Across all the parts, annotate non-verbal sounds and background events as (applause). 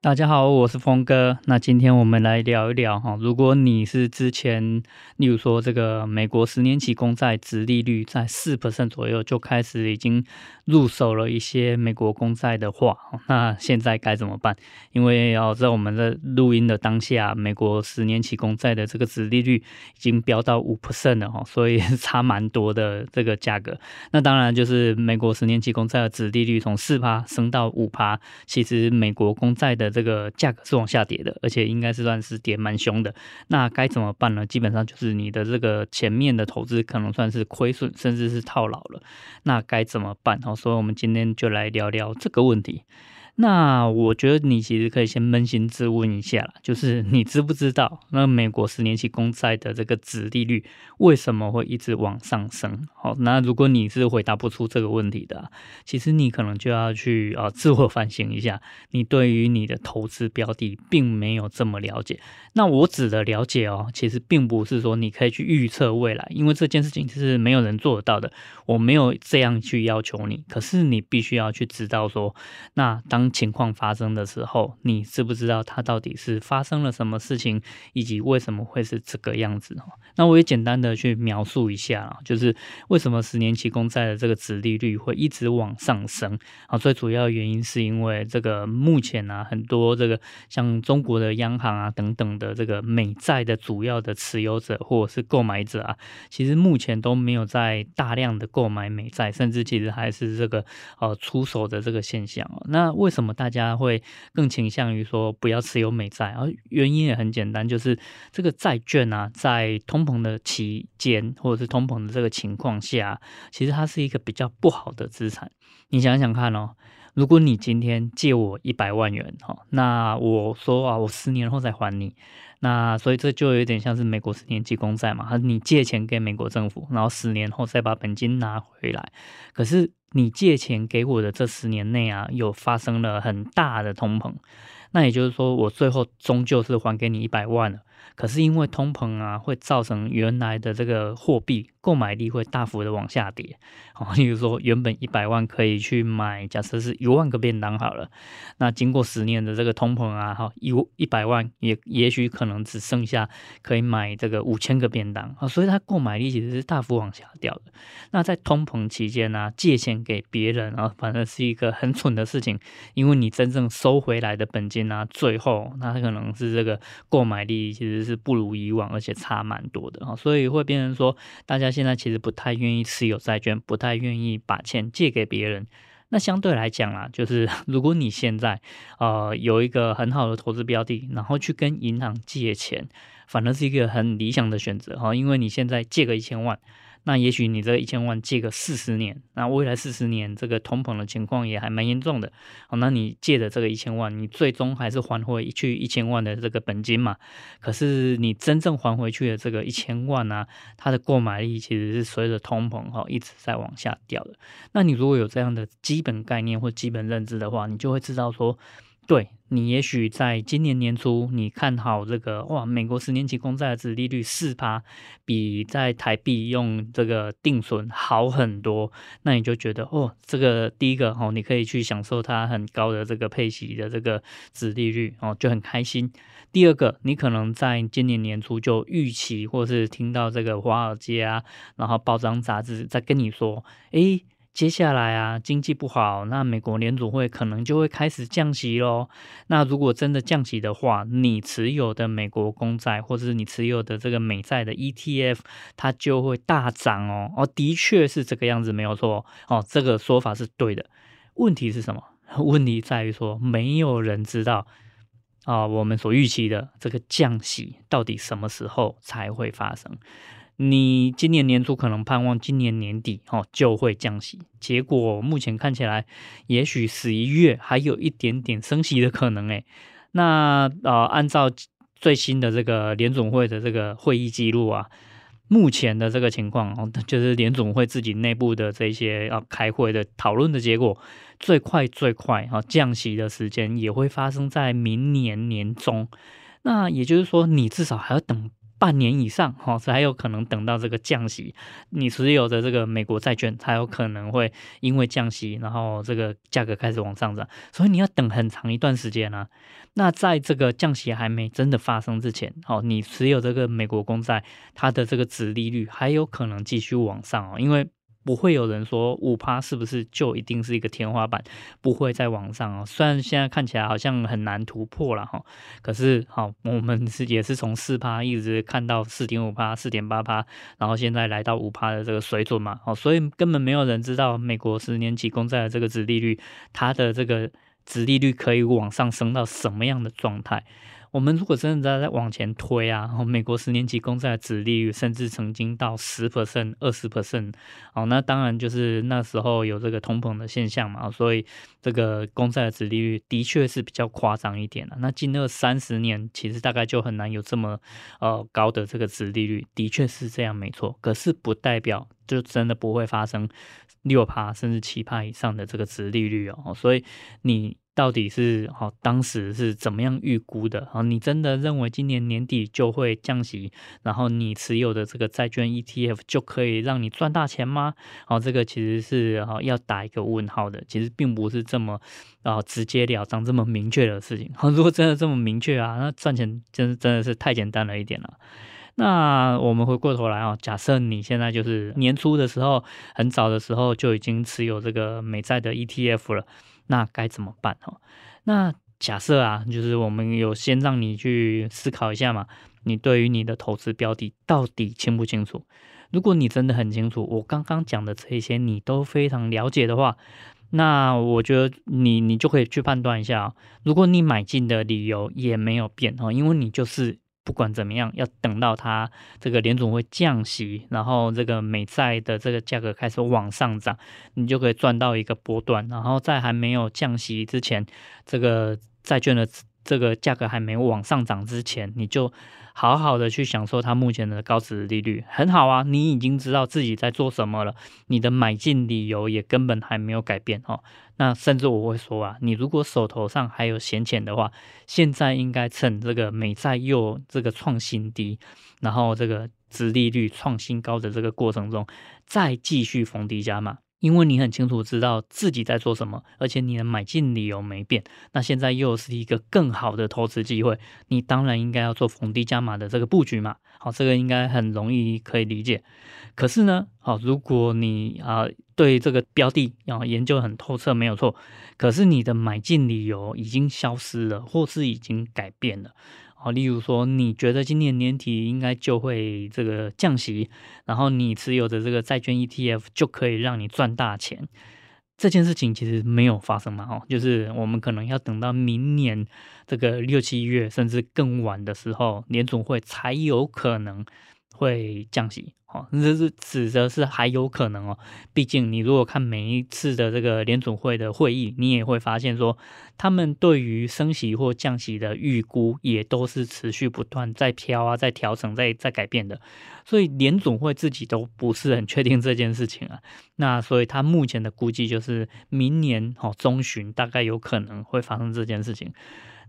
大家好，我是峰哥。那今天我们来聊一聊哈，如果你是之前，例如说这个美国十年期公债殖利率在四 percent 左右就开始已经入手了一些美国公债的话，那现在该怎么办？因为要在我们的录音的当下，美国十年期公债的这个殖利率已经飙到五 percent 了哈，所以差蛮多的这个价格。那当然就是美国十年期公债的殖利率从四趴升到五趴，其实美国公债的这个价格是往下跌的，而且应该是算是跌蛮凶的。那该怎么办呢？基本上就是你的这个前面的投资可能算是亏损，甚至是套牢了。那该怎么办？好，所以我们今天就来聊聊这个问题。那我觉得你其实可以先扪心自问一下，就是你知不知道，那美国十年期公债的这个殖利率为什么会一直往上升？好，那如果你是回答不出这个问题的，其实你可能就要去啊自我反省一下，你对于你的投资标的并没有这么了解。那我指的了解哦，其实并不是说你可以去预测未来，因为这件事情是没有人做得到的。我没有这样去要求你，可是你必须要去知道说，那当情况发生的时候，你知不知道它到底是发生了什么事情，以及为什么会是这个样子？那我也简单的去描述一下，就是为什么十年期公债的这个殖利率会一直往上升啊？最主要原因是因为这个目前啊，很多这个像中国的央行啊等等的这个美债的主要的持有者或者是购买者啊，其实目前都没有在大量的购买美债，甚至其实还是这个呃出手的这个现象。那为什？什么？大家会更倾向于说不要持有美债，而原因也很简单，就是这个债券啊，在通膨的期间或者是通膨的这个情况下，其实它是一个比较不好的资产。你想想看哦，如果你今天借我一百万元，哈，那我说啊，我十年后再还你。那所以这就有点像是美国十年期公债嘛，你借钱给美国政府，然后十年后再把本金拿回来。可是你借钱给我的这十年内啊，有发生了很大的通膨，那也就是说，我最后终究是还给你一百万了。可是因为通膨啊，会造成原来的这个货币购买力会大幅的往下跌。哦，(laughs) 例如说原本一百万可以去买，假设是一万个便当好了，那经过十年的这个通膨啊，哈，一一百万也也许可能只剩下可以买这个五千个便当啊，所以它购买力其实是大幅往下掉的。那在通膨期间呢，借钱给别人啊，反正是一个很蠢的事情，因为你真正收回来的本金啊，最后那可能是这个购买力其实是不如以往，而且差蛮多的哈，所以会变成说，大家现在其实不太愿意持有债券，不太愿意把钱借给别人。那相对来讲啊，就是 (laughs) 如果你现在呃有一个很好的投资标的，然后去跟银行借钱，反而是一个很理想的选择哈，因为你现在借个一千万。那也许你这一千万借个四十年，那未来四十年这个通膨的情况也还蛮严重的。好，那你借的这个一千万，你最终还是还回去一千万的这个本金嘛？可是你真正还回去的这个一千万呢、啊，它的购买力其实是随着通膨哈一直在往下掉的。那你如果有这样的基本概念或基本认知的话，你就会知道说。对，你也许在今年年初，你看好这个哇，美国十年期公债的殖利率四趴，比在台币用这个定存好很多，那你就觉得哦，这个第一个哦，你可以去享受它很高的这个配息的这个殖利率哦，就很开心。第二个，你可能在今年年初就预期，或是听到这个华尔街啊，然后报章杂志在跟你说，诶。接下来啊，经济不好，那美国联储会可能就会开始降息喽。那如果真的降息的话，你持有的美国公债，或者是你持有的这个美债的 ETF，它就会大涨哦。哦，的确是这个样子，没有错哦。这个说法是对的。问题是什么？(laughs) 问题在于说，没有人知道啊，我们所预期的这个降息到底什么时候才会发生。你今年年初可能盼望今年年底哦就会降息，结果目前看起来，也许十一月还有一点点升息的可能诶。那呃，按照最新的这个联总会的这个会议记录啊，目前的这个情况哦，就是联总会自己内部的这些啊开会的讨论的结果，最快最快啊降息的时间也会发生在明年年中。那也就是说，你至少还要等。半年以上，哈，才有可能等到这个降息，你持有的这个美国债券才有可能会因为降息，然后这个价格开始往上涨，所以你要等很长一段时间呢。那在这个降息还没真的发生之前，哦，你持有这个美国公债，它的这个值利率还有可能继续往上哦，因为。不会有人说五趴是不是就一定是一个天花板，不会再往上哦。虽然现在看起来好像很难突破了哈，可是好，我们是也是从四趴一直看到四点五趴、四点八趴，然后现在来到五趴的这个水准嘛。哦，所以根本没有人知道美国十年期公债的这个殖利率，它的这个殖利率可以往上升到什么样的状态。我们如果真的在在往前推啊，美国十年期公债的殖利率甚至曾经到十 percent、二十 percent，哦，那当然就是那时候有这个通膨的现象嘛，所以这个公债的殖利率的确是比较夸张一点了。那近二三十年其实大概就很难有这么呃高的这个殖利率，的确是这样没错。可是不代表就真的不会发生六趴甚至七趴以上的这个殖利率哦，所以你。到底是好，当时是怎么样预估的？哦，你真的认为今年年底就会降息，然后你持有的这个债券 ETF 就可以让你赚大钱吗？好，这个其实是哈要打一个问号的，其实并不是这么啊直截了当这么明确的事情。好，如果真的这么明确啊，那赚钱真真的是太简单了一点了。那我们回过头来啊，假设你现在就是年初的时候，很早的时候就已经持有这个美债的 ETF 了。那该怎么办哈？那假设啊，就是我们有先让你去思考一下嘛，你对于你的投资标的到底清不清楚？如果你真的很清楚，我刚刚讲的这些你都非常了解的话，那我觉得你你就可以去判断一下，如果你买进的理由也没有变哈，因为你就是。不管怎么样，要等到它这个联总会降息，然后这个美债的这个价格开始往上涨，你就可以赚到一个波段。然后在还没有降息之前，这个债券的这个价格还没往上涨之前，你就。好好的去享受它目前的高值利率，很好啊！你已经知道自己在做什么了，你的买进理由也根本还没有改变哦。那甚至我会说啊，你如果手头上还有闲钱的话，现在应该趁这个美债又这个创新低，然后这个值利率创新高的这个过程中，再继续逢低加码。因为你很清楚知道自己在做什么，而且你的买进理由没变，那现在又是一个更好的投资机会，你当然应该要做逢低加码的这个布局嘛。好，这个应该很容易可以理解。可是呢，好，如果你啊对这个标的啊研究很透彻，没有错，可是你的买进理由已经消失了，或是已经改变了。哦，例如说，你觉得今年年底应该就会这个降息，然后你持有的这个债券 ETF 就可以让你赚大钱，这件事情其实没有发生嘛？哦，就是我们可能要等到明年这个六七月甚至更晚的时候，联总会才有可能会降息。哦，这是指的是还有可能哦。毕竟你如果看每一次的这个联准会的会议，你也会发现说，他们对于升息或降息的预估也都是持续不断在飘啊，在调整，在在改变的。所以联总会自己都不是很确定这件事情啊。那所以他目前的估计就是明年哦中旬大概有可能会发生这件事情。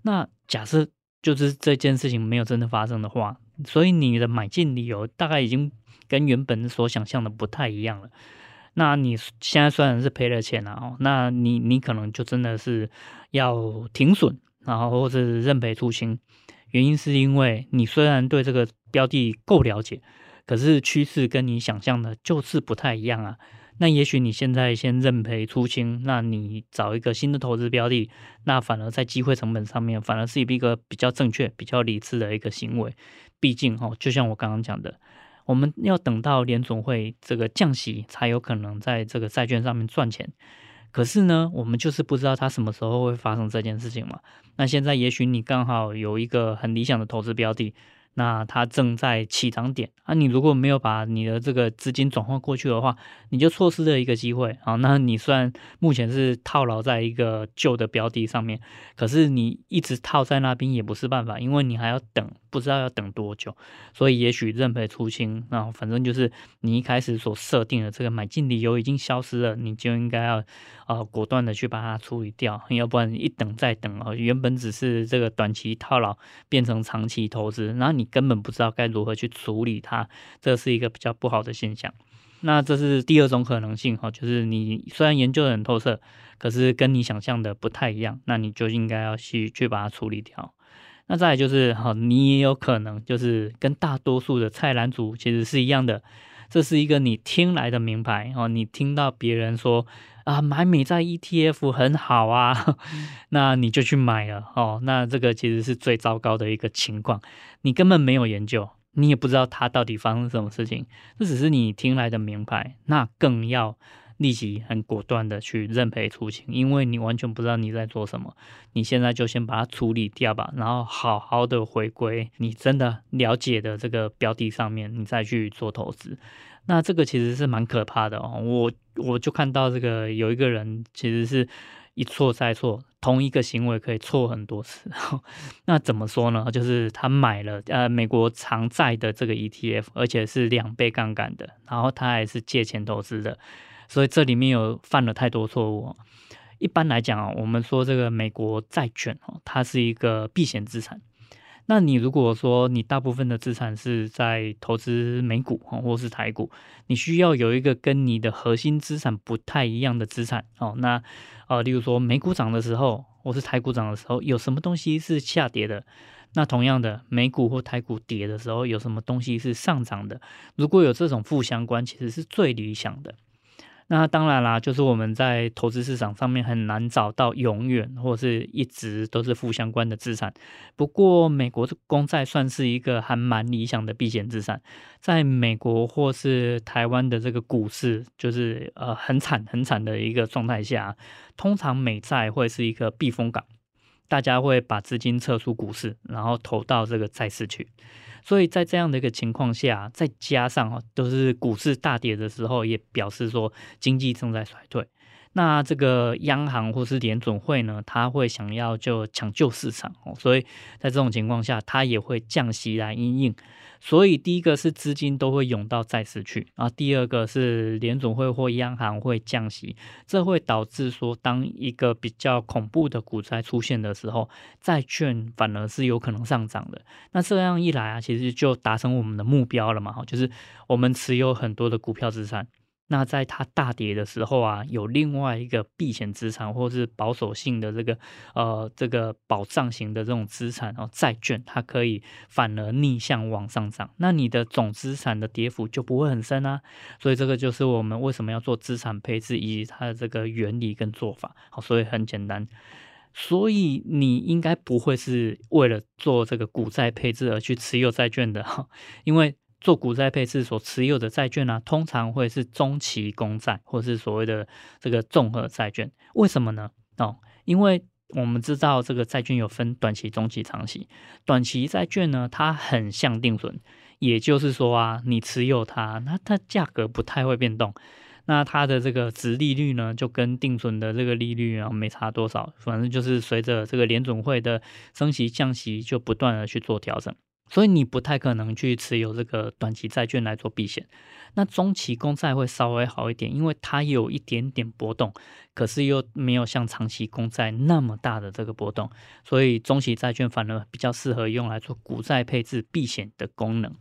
那假设就是这件事情没有真的发生的话，所以你的买进理由大概已经。跟原本所想象的不太一样了。那你现在虽然是赔了钱了哦，那你你可能就真的是要停损，然后或者是认赔出清。原因是因为你虽然对这个标的够了解，可是趋势跟你想象的就是不太一样啊。那也许你现在先认赔出清，那你找一个新的投资标的，那反而在机会成本上面，反而是一个比较正确、比较理智的一个行为。毕竟哦，就像我刚刚讲的。我们要等到联总会这个降息，才有可能在这个债券上面赚钱。可是呢，我们就是不知道它什么时候会发生这件事情嘛。那现在也许你刚好有一个很理想的投资标的，那它正在起涨点啊，你如果没有把你的这个资金转换过去的话，你就错失了一个机会啊。那你虽然目前是套牢在一个旧的标的上面，可是你一直套在那边也不是办法，因为你还要等，不知道要等多久。所以也许认赔出清，那反正就是你一开始所设定的这个买进理由已经消失了，你就应该要呃果断的去把它处理掉，要不然一等再等啊，原本只是这个短期套牢变成长期投资，然后你。根本不知道该如何去处理它，这是一个比较不好的现象。那这是第二种可能性哈，就是你虽然研究的很透彻，可是跟你想象的不太一样，那你就应该要去去把它处理掉。那再来就是哈，你也有可能就是跟大多数的菜篮族其实是一样的，这是一个你听来的名牌哦，你听到别人说。啊，买美债 ETF 很好啊，(laughs) 那你就去买了哦。那这个其实是最糟糕的一个情况，你根本没有研究，你也不知道它到底发生什么事情，这只是你听来的名牌，那更要立即很果断的去认赔出清，因为你完全不知道你在做什么。你现在就先把它处理掉吧，然后好好的回归你真的了解的这个标的上面，你再去做投资。那这个其实是蛮可怕的哦，我我就看到这个有一个人其实是一错再错，同一个行为可以错很多次。(laughs) 那怎么说呢？就是他买了呃美国长债的这个 ETF，而且是两倍杠杆的，然后他还是借钱投资的，所以这里面有犯了太多错误。一般来讲啊，我们说这个美国债券哦，它是一个避险资产。那你如果说你大部分的资产是在投资美股啊，或是台股，你需要有一个跟你的核心资产不太一样的资产哦。那呃，例如说美股涨的时候，或是台股涨的时候，有什么东西是下跌的？那同样的，美股或台股跌的时候，有什么东西是上涨的？如果有这种负相关，其实是最理想的。那当然啦，就是我们在投资市场上面很难找到永远或是一直都是负相关的资产。不过，美国的公债算是一个还蛮理想的避险资产。在美国或是台湾的这个股市，就是呃很惨很惨的一个状态下，通常美债会是一个避风港，大家会把资金撤出股市，然后投到这个债市去。所以在这样的一个情况下，再加上哦，都是股市大跌的时候，也表示说经济正在衰退。那这个央行或是联准会呢，他会想要就抢救市场哦，所以在这种情况下，他也会降息来应应。所以第一个是资金都会涌到债市去，啊第二个是联总会或央行会降息，这会导致说，当一个比较恐怖的股灾出现的时候，债券反而是有可能上涨的。那这样一来啊，其实就达成我们的目标了嘛，哈，就是我们持有很多的股票资产。那在它大跌的时候啊，有另外一个避险资产，或是保守性的这个呃这个保障型的这种资产哦，债券它可以反而逆向往上涨，那你的总资产的跌幅就不会很深啊。所以这个就是我们为什么要做资产配置以及它的这个原理跟做法。好，所以很简单，所以你应该不会是为了做这个股债配置而去持有债券的哈，因为。做股债配置所持有的债券呢、啊，通常会是中期公债，或是所谓的这个综合债券。为什么呢？哦，因为我们知道这个债券有分短期、中期、长期。短期债券呢，它很像定存，也就是说啊，你持有它，那它价格不太会变动。那它的这个殖利率呢，就跟定存的这个利率啊没差多少，反正就是随着这个联准会的升息降息，就不断的去做调整。所以你不太可能去持有这个短期债券来做避险，那中期公债会稍微好一点，因为它有一点点波动，可是又没有像长期公债那么大的这个波动，所以中期债券反而比较适合用来做股债配置避险的功能。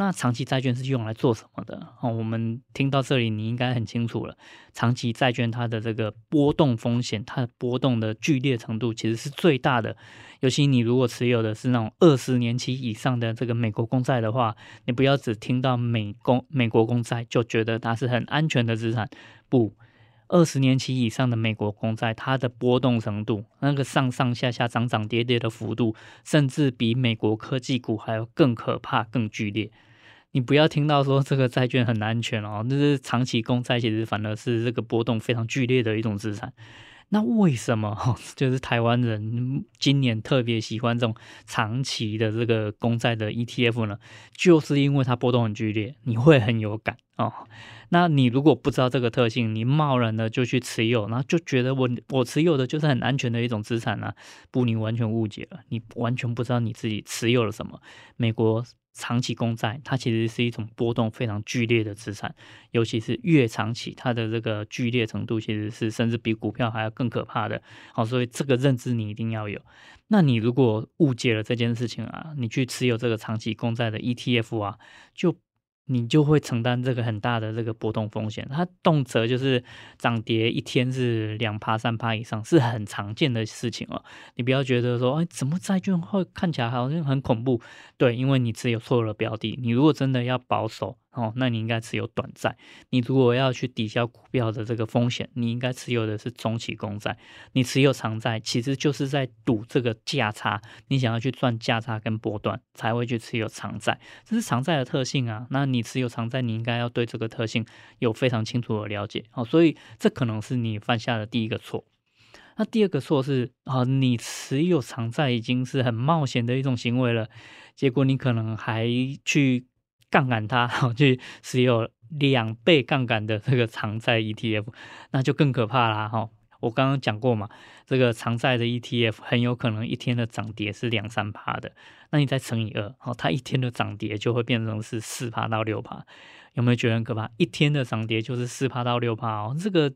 那长期债券是用来做什么的？哦，我们听到这里，你应该很清楚了。长期债券它的这个波动风险，它的波动的剧烈程度其实是最大的。尤其你如果持有的是那种二十年期以上的这个美国公债的话，你不要只听到美公美国公债就觉得它是很安全的资产。不，二十年期以上的美国公债，它的波动程度，那个上上下下涨涨跌跌的幅度，甚至比美国科技股还要更可怕、更剧烈。你不要听到说这个债券很安全哦，那是长期公债，其实反而是这个波动非常剧烈的一种资产。那为什么就是台湾人今年特别喜欢这种长期的这个公债的 ETF 呢？就是因为它波动很剧烈，你会很有感哦。那你如果不知道这个特性，你贸然的就去持有，然后就觉得我我持有的就是很安全的一种资产啊，不，你完全误解了，你完全不知道你自己持有了什么。美国。长期公债，它其实是一种波动非常剧烈的资产，尤其是越长期，它的这个剧烈程度其实是甚至比股票还要更可怕的。好，所以这个认知你一定要有。那你如果误解了这件事情啊，你去持有这个长期公债的 ETF 啊，就。你就会承担这个很大的这个波动风险，它动辄就是涨跌一天是两趴三趴以上，是很常见的事情哦。你不要觉得说，哎，怎么债券会看起来好像很恐怖？对，因为你只有错了标的。你如果真的要保守。哦，那你应该持有短债。你如果要去抵消股票的这个风险，你应该持有的是中期公债。你持有长债，其实就是在赌这个价差。你想要去赚价差跟波段，才会去持有长债。这是长债的特性啊。那你持有长债，你应该要对这个特性有非常清楚的了解。哦，所以这可能是你犯下的第一个错。那第二个错是啊，你持有长债已经是很冒险的一种行为了，结果你可能还去。杠杆它，(laughs) 然后去持有两倍杠杆的这个长债 ETF，那就更可怕啦哈！我刚刚讲过嘛，这个长债的 ETF 很有可能一天的涨跌是两三趴的，那你再乘以二，好，它一天的涨跌就会变成是四趴到六趴。有没有觉得很可怕？一天的涨跌就是四趴到六趴哦，这个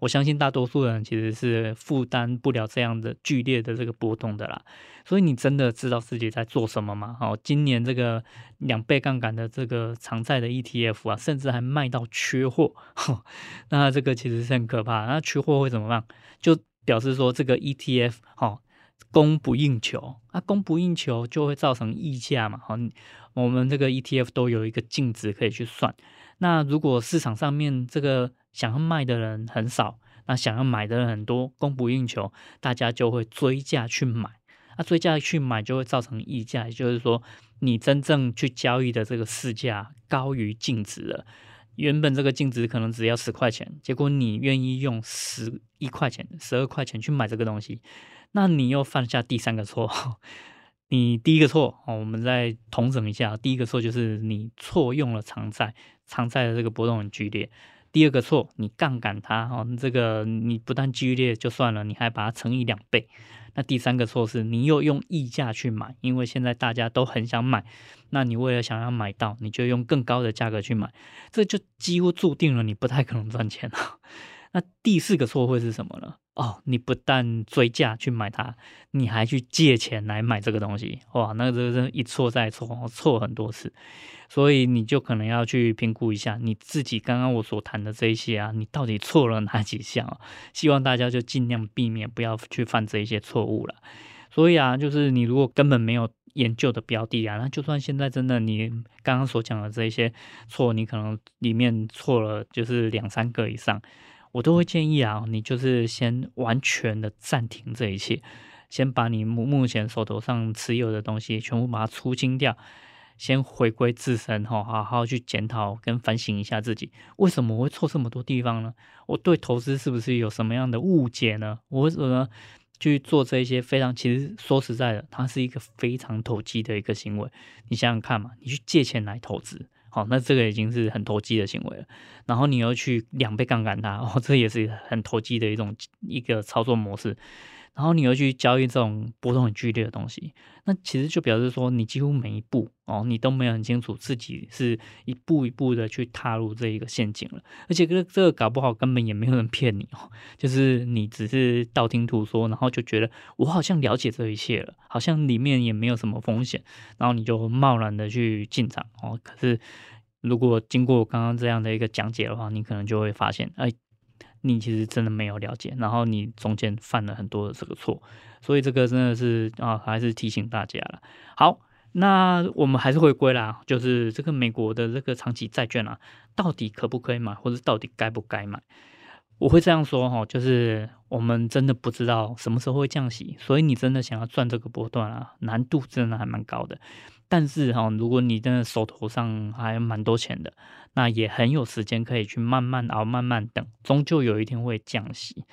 我相信大多数人其实是负担不了这样的剧烈的这个波动的啦。所以你真的知道自己在做什么吗？哦，今年这个两倍杠杆的这个长债的 ETF 啊，甚至还卖到缺货，(laughs) 那这个其实是很可怕。那缺货会怎么办？就表示说这个 ETF 哦，供不应求，啊，供不应求就会造成溢价嘛，好。我们这个 ETF 都有一个净值可以去算。那如果市场上面这个想要卖的人很少，那想要买的人很多，供不应求，大家就会追价去买。那追价去买就会造成溢价，也就是说，你真正去交易的这个市价高于净值了。原本这个净值可能只要十块钱，结果你愿意用十一块钱、十二块钱去买这个东西，那你又犯下第三个错。你第一个错哦，我们再统整一下。第一个错就是你错用了长债，长债的这个波动很剧烈。第二个错，你杠杆它哦，这个你不但剧烈就算了，你还把它乘以两倍。那第三个错是，你又用溢价去买，因为现在大家都很想买，那你为了想要买到，你就用更高的价格去买，这就几乎注定了你不太可能赚钱了。(laughs) 那第四个错会是什么呢？哦，你不但追价去买它，你还去借钱来买这个东西，哇，那这个一错再错，错很多次，所以你就可能要去评估一下你自己刚刚我所谈的这一些啊，你到底错了哪几项？希望大家就尽量避免不要去犯这一些错误了。所以啊，就是你如果根本没有研究的标的啊，那就算现在真的你刚刚所讲的这些错，你可能里面错了就是两三个以上。我都会建议啊，你就是先完全的暂停这一切，先把你目目前手头上持有的东西全部把它出清掉，先回归自身哈，好好去检讨跟反省一下自己，为什么我会错这么多地方呢？我对投资是不是有什么样的误解呢？我为什么去做这一些非常，其实说实在的，它是一个非常投机的一个行为。你想想看嘛，你去借钱来投资。哦，那这个已经是很投机的行为了。然后你又去两倍杠杆它，哦，这也是很投机的一种一个操作模式。然后你又去交易这种波动很剧烈的东西，那其实就表示说，你几乎每一步哦，你都没有很清楚自己是一步一步的去踏入这一个陷阱了。而且这这个搞不好根本也没有人骗你哦，就是你只是道听途说，然后就觉得我好像了解这一切了，好像里面也没有什么风险，然后你就贸然的去进场哦。可是如果经过刚刚这样的一个讲解的话，你可能就会发现，哎。你其实真的没有了解，然后你中间犯了很多的这个错，所以这个真的是啊，还是提醒大家了。好，那我们还是回归啦，就是这个美国的这个长期债券啊，到底可不可以买，或者到底该不该买？我会这样说哈，就是我们真的不知道什么时候会降息，所以你真的想要赚这个波段啊，难度真的还蛮高的。但是哈，如果你真的手头上还蛮多钱的，那也很有时间可以去慢慢熬、慢慢等，终究有一天会降息。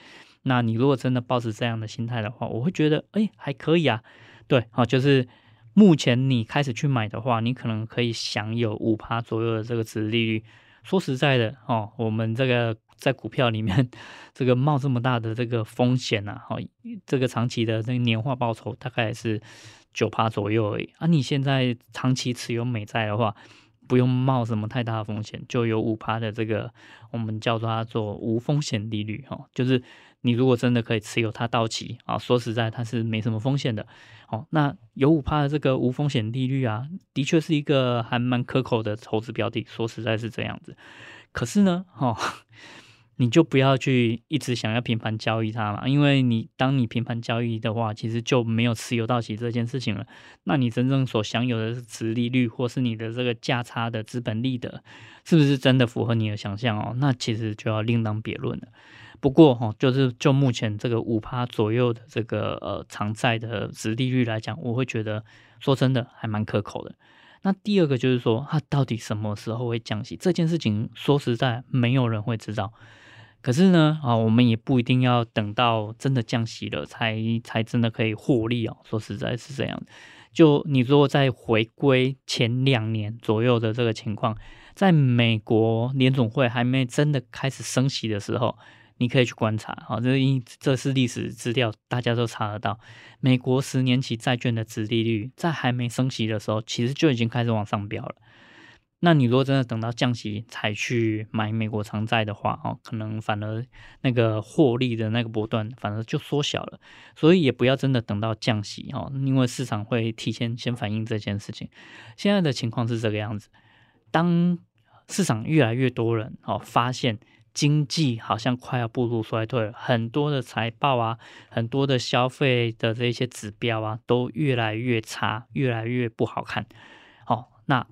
那你如果真的抱持这样的心态的话，我会觉得，哎，还可以啊。对，好，就是目前你开始去买的话，你可能可以享有五趴左右的这个值利率。说实在的，哦，我们这个在股票里面，这个冒这么大的这个风险啊，哦，这个长期的这个年化报酬大概是九趴左右而已。啊，你现在长期持有美债的话，不用冒什么太大的风险，就有五趴的这个我们叫做它做无风险利率，哈，就是。你如果真的可以持有它到期啊，说实在它是没什么风险的。哦，那有五趴的这个无风险利率啊，的确是一个还蛮可口的投资标的。说实在是这样子，可是呢，哦，你就不要去一直想要频繁交易它嘛，因为你当你频繁交易的话，其实就没有持有到期这件事情了。那你真正所享有的是殖利率，或是你的这个价差的资本利得，是不是真的符合你的想象哦？那其实就要另当别论了。不过哈，就是就目前这个五趴左右的这个呃长债的殖利率来讲，我会觉得说真的还蛮可口的。那第二个就是说，它到底什么时候会降息？这件事情说实在没有人会知道。可是呢，啊，我们也不一定要等到真的降息了才才真的可以获利哦。说实在是这样。就你如果再回归前两年左右的这个情况，在美国联总会还没真的开始升息的时候。你可以去观察，好，这因这是历史资料，大家都查得到。美国十年期债券的殖利率在还没升息的时候，其实就已经开始往上飙了。那你如果真的等到降息才去买美国长债的话，哦，可能反而那个获利的那个波段反而就缩小了。所以也不要真的等到降息哦，因为市场会提前先反映这件事情。现在的情况是这个样子，当市场越来越多人哦发现。经济好像快要步入衰退了，很多的财报啊，很多的消费的这些指标啊，都越来越差，越来越不好看。哦，那。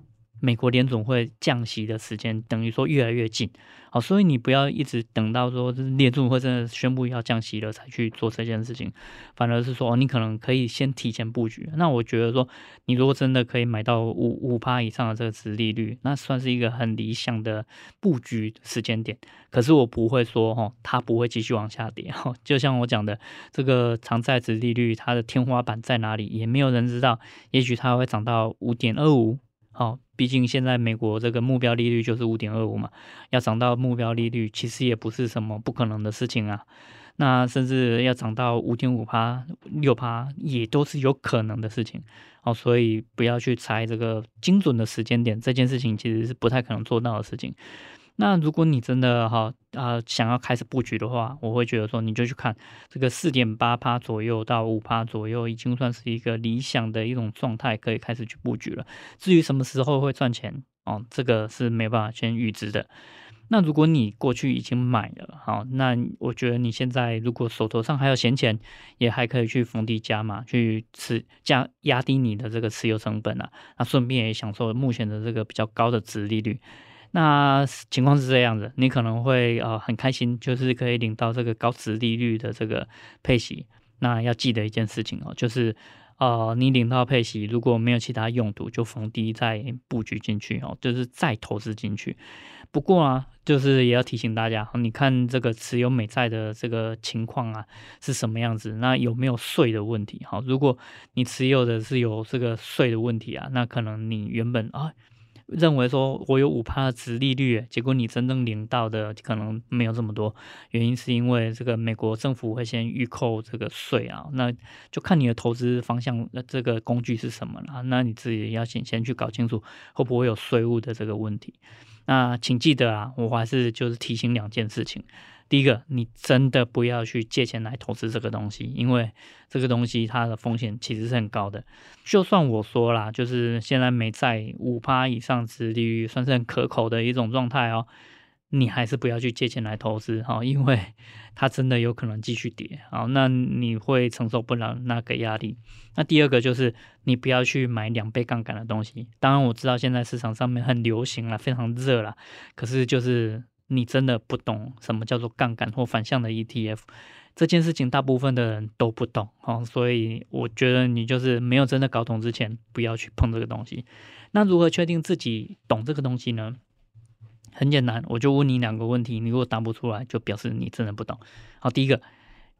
美国联总会降息的时间等于说越来越近，好，所以你不要一直等到说联准会真的宣布要降息了才去做这件事情，反而是说你可能可以先提前布局。那我觉得说，你如果真的可以买到五五趴以上的这个殖利率，那算是一个很理想的布局时间点。可是我不会说哦，它不会继续往下跌哈。(laughs) 就像我讲的，这个长债殖利率它的天花板在哪里，也没有人知道。也许它会涨到五点二五。好，毕竟现在美国这个目标利率就是五点二五嘛，要涨到目标利率其实也不是什么不可能的事情啊。那甚至要涨到五点五趴、六趴也都是有可能的事情。好，所以不要去猜这个精准的时间点，这件事情其实是不太可能做到的事情。那如果你真的哈啊想要开始布局的话，我会觉得说你就去看这个四点八趴左右到五趴左右，已经算是一个理想的一种状态，可以开始去布局了。至于什么时候会赚钱哦，这个是没办法先预知的。那如果你过去已经买了，好，那我觉得你现在如果手头上还有闲钱，也还可以去逢低加码，去持加压低你的这个持有成本啊，那顺便也享受目前的这个比较高的值利率。那情况是这样子，你可能会呃很开心，就是可以领到这个高值利率的这个配息。那要记得一件事情哦，就是呃你领到配息，如果没有其他用途，就逢低再布局进去哦，就是再投资进去。不过啊，就是也要提醒大家，你看这个持有美债的这个情况啊是什么样子？那有没有税的问题？好，如果你持有的是有这个税的问题啊，那可能你原本啊。认为说我有五趴的值利率，结果你真正领到的可能没有这么多，原因是因为这个美国政府会先预扣这个税啊，那就看你的投资方向，那这个工具是什么了，那你自己要先先去搞清楚会不会有税务的这个问题。那请记得啊，我还是就是提醒两件事情。第一个，你真的不要去借钱来投资这个东西，因为这个东西它的风险其实是很高的。就算我说啦，就是现在美债五趴以上殖利率算是很可口的一种状态哦，你还是不要去借钱来投资哈，因为 (laughs) 它真的有可能继续跌啊，那你会承受不了那个压力。那第二个就是你不要去买两倍杠杆的东西。当然我知道现在市场上面很流行了，非常热了，可是就是。你真的不懂什么叫做杠杆或反向的 ETF，这件事情大部分的人都不懂哦，所以我觉得你就是没有真的搞懂之前，不要去碰这个东西。那如何确定自己懂这个东西呢？很简单，我就问你两个问题，你如果答不出来，就表示你真的不懂。好，第一个，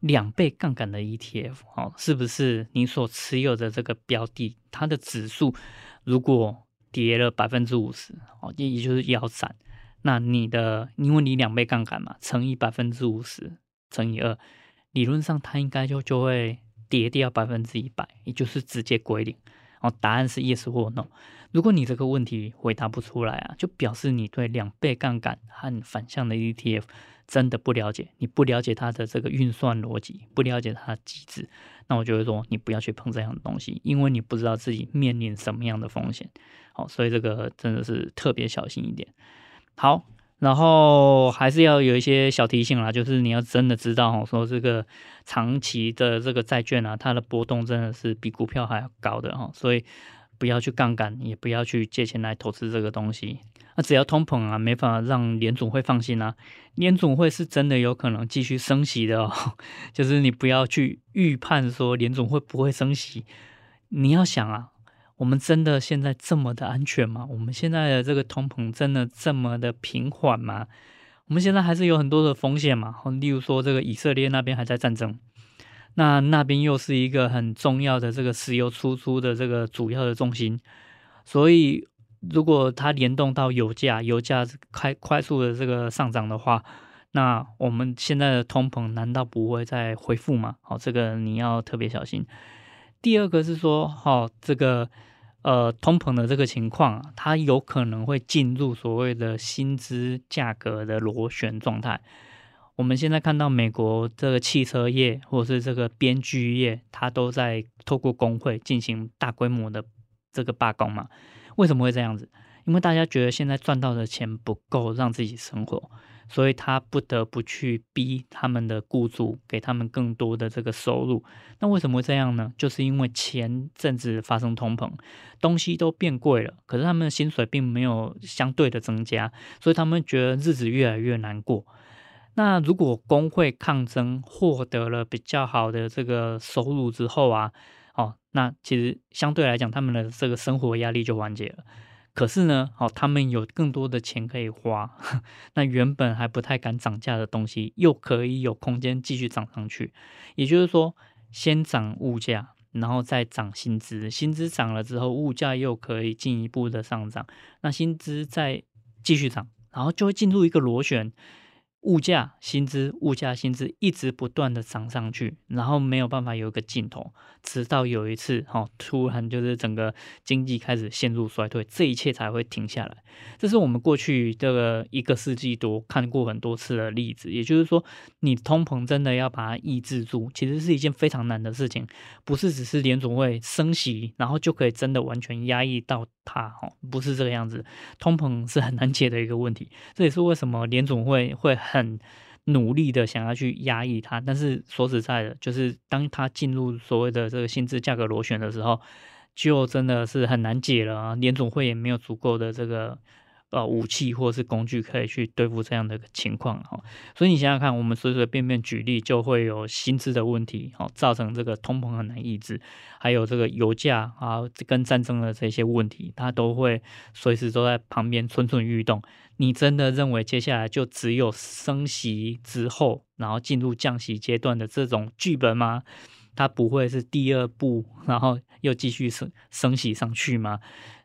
两倍杠杆的 ETF，哦，是不是你所持有的这个标的，它的指数如果跌了百分之五十，哦，也也就是腰斩，那你的因为你两倍杠杆嘛，乘以百分之五十乘以二，理论上它应该就就会跌掉百分之一百，也就是直接归零。哦，答案是 yes 或 no。如果你这个问题回答不出来啊，就表示你对两倍杠杆和反向的 ETF 真的不了解，你不了解它的这个运算逻辑，不了解它的机制，那我就会说你不要去碰这样的东西，因为你不知道自己面临什么样的风险。好，所以这个真的是特别小心一点。好，然后还是要有一些小提醒啦，就是你要真的知道哦，说这个长期的这个债券啊，它的波动真的是比股票还要高的哈，所以。不要去杠杆，也不要去借钱来投资这个东西。那只要通膨啊，没法让联总会放心啊。联总会是真的有可能继续升息的哦。(laughs) 就是你不要去预判说联总会不会升息。你要想啊，我们真的现在这么的安全吗？我们现在的这个通膨真的这么的平缓吗？我们现在还是有很多的风险嘛。例如说，这个以色列那边还在战争。那那边又是一个很重要的这个石油输出的这个主要的重心，所以如果它联动到油价，油价开快速的这个上涨的话，那我们现在的通膨难道不会再恢复吗？好，这个你要特别小心。第二个是说，好，这个呃通膨的这个情况，它有可能会进入所谓的薪资价格的螺旋状态。我们现在看到美国这个汽车业或者是这个编剧业，它都在透过工会进行大规模的这个罢工嘛？为什么会这样子？因为大家觉得现在赚到的钱不够让自己生活，所以他不得不去逼他们的雇主给他们更多的这个收入。那为什么会这样呢？就是因为前阵子发生通膨，东西都变贵了，可是他们的薪水并没有相对的增加，所以他们觉得日子越来越难过。那如果工会抗争获得了比较好的这个收入之后啊，哦，那其实相对来讲，他们的这个生活压力就缓解了。可是呢，好，他们有更多的钱可以花，(laughs) 那原本还不太敢涨价的东西，又可以有空间继续涨上去。也就是说，先涨物价，然后再涨薪资，薪资涨了之后，物价又可以进一步的上涨，那薪资再继续涨，然后就会进入一个螺旋。物价、薪资、物价、薪资一直不断的涨上去，然后没有办法有一个尽头，直到有一次，哈，突然就是整个经济开始陷入衰退，这一切才会停下来。这是我们过去这个一个世纪多看过很多次的例子。也就是说，你通膨真的要把它抑制住，其实是一件非常难的事情，不是只是联总会升息，然后就可以真的完全压抑到它，哈，不是这个样子。通膨是很难解的一个问题，这也是为什么联总会会。很努力的想要去压抑它，但是说实在的，就是当它进入所谓的这个薪资价格螺旋的时候，就真的是很难解了啊！联总会也没有足够的这个。呃，武器或是工具可以去对付这样的情况哈，所以你想想看，我们随随便便举例就会有薪资的问题，哦，造成这个通膨很难抑制，还有这个油价啊跟战争的这些问题，它都会随时都在旁边蠢蠢欲动。你真的认为接下来就只有升息之后，然后进入降息阶段的这种剧本吗？它不会是第二步，然后又继续升升息上去吗？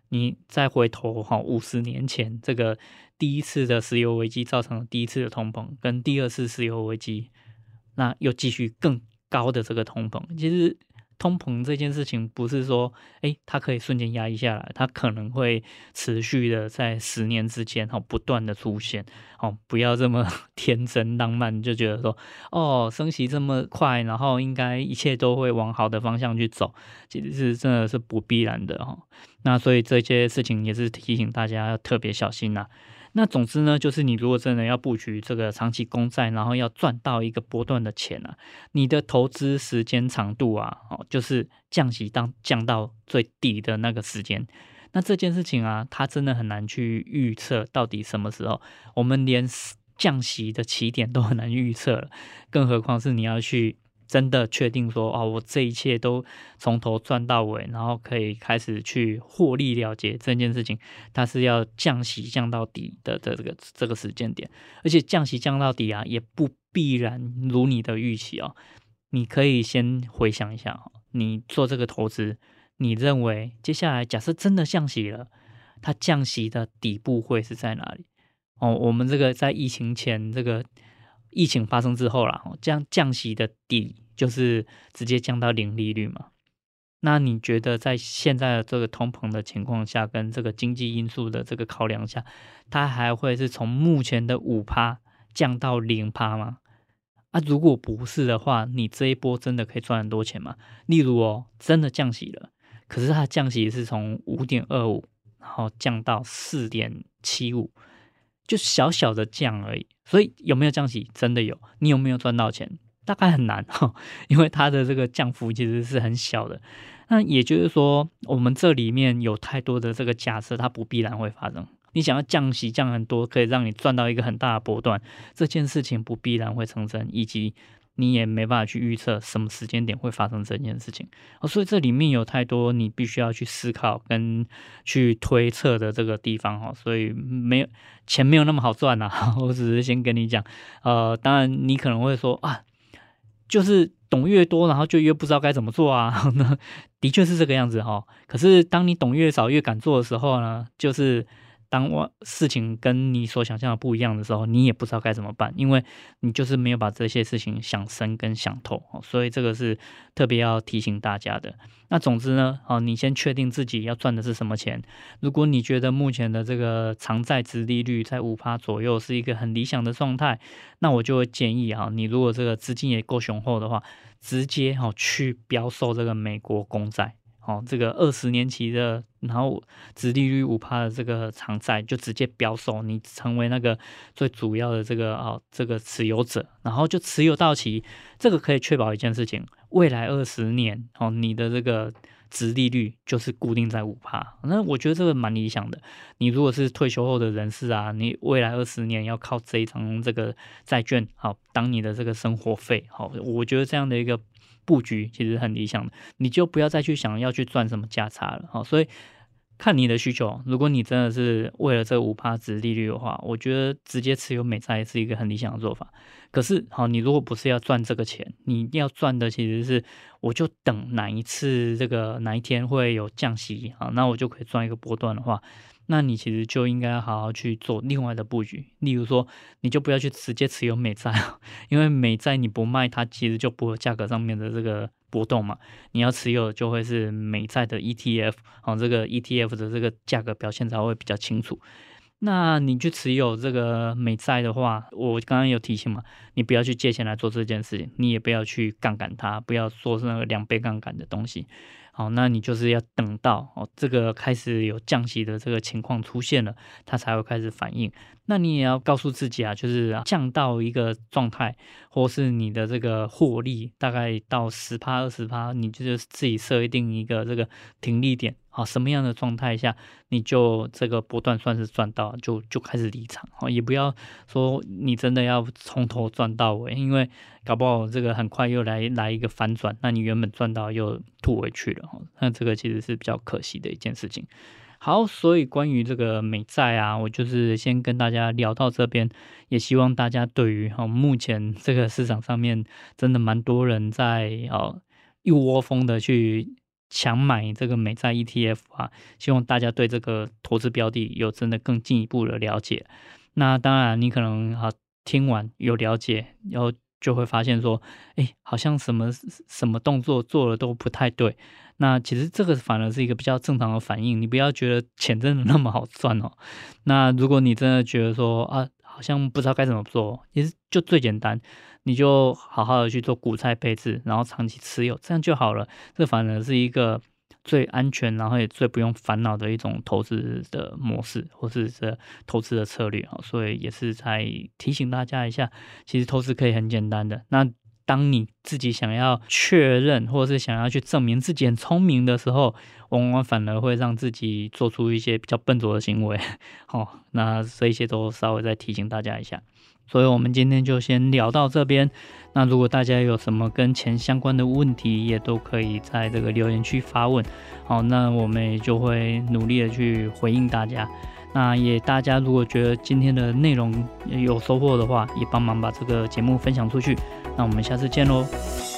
你再回头哈，五十年前这个第一次的石油危机造成了第一次的通膨，跟第二次石油危机，那又继续更高的这个通膨，其实。通膨这件事情不是说，哎，它可以瞬间压抑下来，它可能会持续的在十年之间，哈，不断的出现，哦，不要这么 (laughs) 天真浪漫，就觉得说，哦，升息这么快，然后应该一切都会往好的方向去走，其实是真的是不必然的，哈。那所以这些事情也是提醒大家要特别小心呐。那总之呢，就是你如果真的要布局这个长期公债，然后要赚到一个波段的钱啊，你的投资时间长度啊，哦，就是降息当降到最低的那个时间。那这件事情啊，它真的很难去预测到底什么时候，我们连降息的起点都很难预测了，更何况是你要去。真的确定说哦，我这一切都从头赚到尾，然后可以开始去获利了结这件事情，它是要降息降到底的的这个这个时间点，而且降息降到底啊，也不必然如你的预期哦。你可以先回想一下，你做这个投资，你认为接下来假设真的降息了，它降息的底部会是在哪里？哦，我们这个在疫情前，这个疫情发生之后啦，降降息的底就是直接降到零利率嘛。那你觉得在现在的这个通膨的情况下，跟这个经济因素的这个考量下，它还会是从目前的五趴降到零趴吗？啊，如果不是的话，你这一波真的可以赚很多钱吗？例如哦，真的降息了，可是它降息是从五点二五，然后降到四点七五。就小小的降而已，所以有没有降息？真的有。你有没有赚到钱？大概很难哈，(laughs) 因为它的这个降幅其实是很小的。那也就是说，我们这里面有太多的这个假设，它不必然会发生。你想要降息降很多，可以让你赚到一个很大的波段，这件事情不必然会成真，以及。你也没办法去预测什么时间点会发生这件事情，哦，所以这里面有太多你必须要去思考跟去推测的这个地方哈，所以没有钱没有那么好赚呐。(laughs) 我只是先跟你讲，呃，当然你可能会说啊，就是懂越多，然后就越不知道该怎么做啊。(laughs) 那的确是这个样子哈。可是当你懂越少越敢做的时候呢，就是。当我事情跟你所想象的不一样的时候，你也不知道该怎么办，因为你就是没有把这些事情想深跟想透哦，所以这个是特别要提醒大家的。那总之呢，哦，你先确定自己要赚的是什么钱。如果你觉得目前的这个长债殖利率在五趴左右是一个很理想的状态，那我就会建议啊，你如果这个资金也够雄厚的话，直接哈去标售这个美国公债。哦，这个二十年期的，然后殖利率五趴的这个长债，就直接标售，你成为那个最主要的这个哦，这个持有者，然后就持有到期，这个可以确保一件事情，未来二十年哦，你的这个殖利率就是固定在五趴。那我觉得这个蛮理想的。你如果是退休后的人士啊，你未来二十年要靠这一张这个债券好当你的这个生活费，好，我觉得这样的一个。布局其实很理想的，你就不要再去想要去赚什么价差了。好，所以看你的需求。如果你真的是为了这五趴殖利率的话，我觉得直接持有美债是一个很理想的做法。可是，好，你如果不是要赚这个钱，你要赚的其实是，我就等哪一次这个哪一天会有降息啊，那我就可以赚一个波段的话。那你其实就应该好好去做另外的布局，例如说，你就不要去直接持有美债，(laughs) 因为美债你不卖，它其实就不会价格上面的这个波动嘛。你要持有就会是美债的 ETF，好，这个 ETF 的这个价格表现才会比较清楚。那你去持有这个美债的话，我刚刚有提醒嘛，你不要去借钱来做这件事情，你也不要去杠杆它，不要说是那个两倍杠杆的东西。好，那你就是要等到哦，这个开始有降息的这个情况出现了，它才会开始反应。那你也要告诉自己啊，就是降到一个状态，或是你的这个获利大概到十趴二十趴，你就是自己设定一个这个停利点。啊，什么样的状态下你就这个波段算是赚到，就就开始离场。好，也不要说你真的要从头赚到尾，因为搞不好这个很快又来来一个反转，那你原本赚到又吐回去了。那这个其实是比较可惜的一件事情。好，所以关于这个美债啊，我就是先跟大家聊到这边，也希望大家对于哈目前这个市场上面真的蛮多人在哦一窝蜂的去。想买这个美债 ETF 啊，希望大家对这个投资标的有真的更进一步的了解。那当然，你可能啊听完有了解，然后就会发现说，哎，好像什么什么动作做的都不太对。那其实这个反而是一个比较正常的反应，你不要觉得钱真的那么好赚哦。那如果你真的觉得说啊，好像不知道该怎么做，其实就最简单。你就好好的去做股债配置，然后长期持有，这样就好了。这反而是一个最安全，然后也最不用烦恼的一种投资的模式，或是这投资的策略啊。所以也是在提醒大家一下，其实投资可以很简单的。那当你自己想要确认，或者是想要去证明自己很聪明的时候，往往反而会让自己做出一些比较笨拙的行为。好，(laughs) 那这些都稍微再提醒大家一下。所以，我们今天就先聊到这边。那如果大家有什么跟钱相关的问题，也都可以在这个留言区发问。好，那我们也就会努力的去回应大家。那也大家如果觉得今天的内容有收获的话，也帮忙把这个节目分享出去。那我们下次见喽。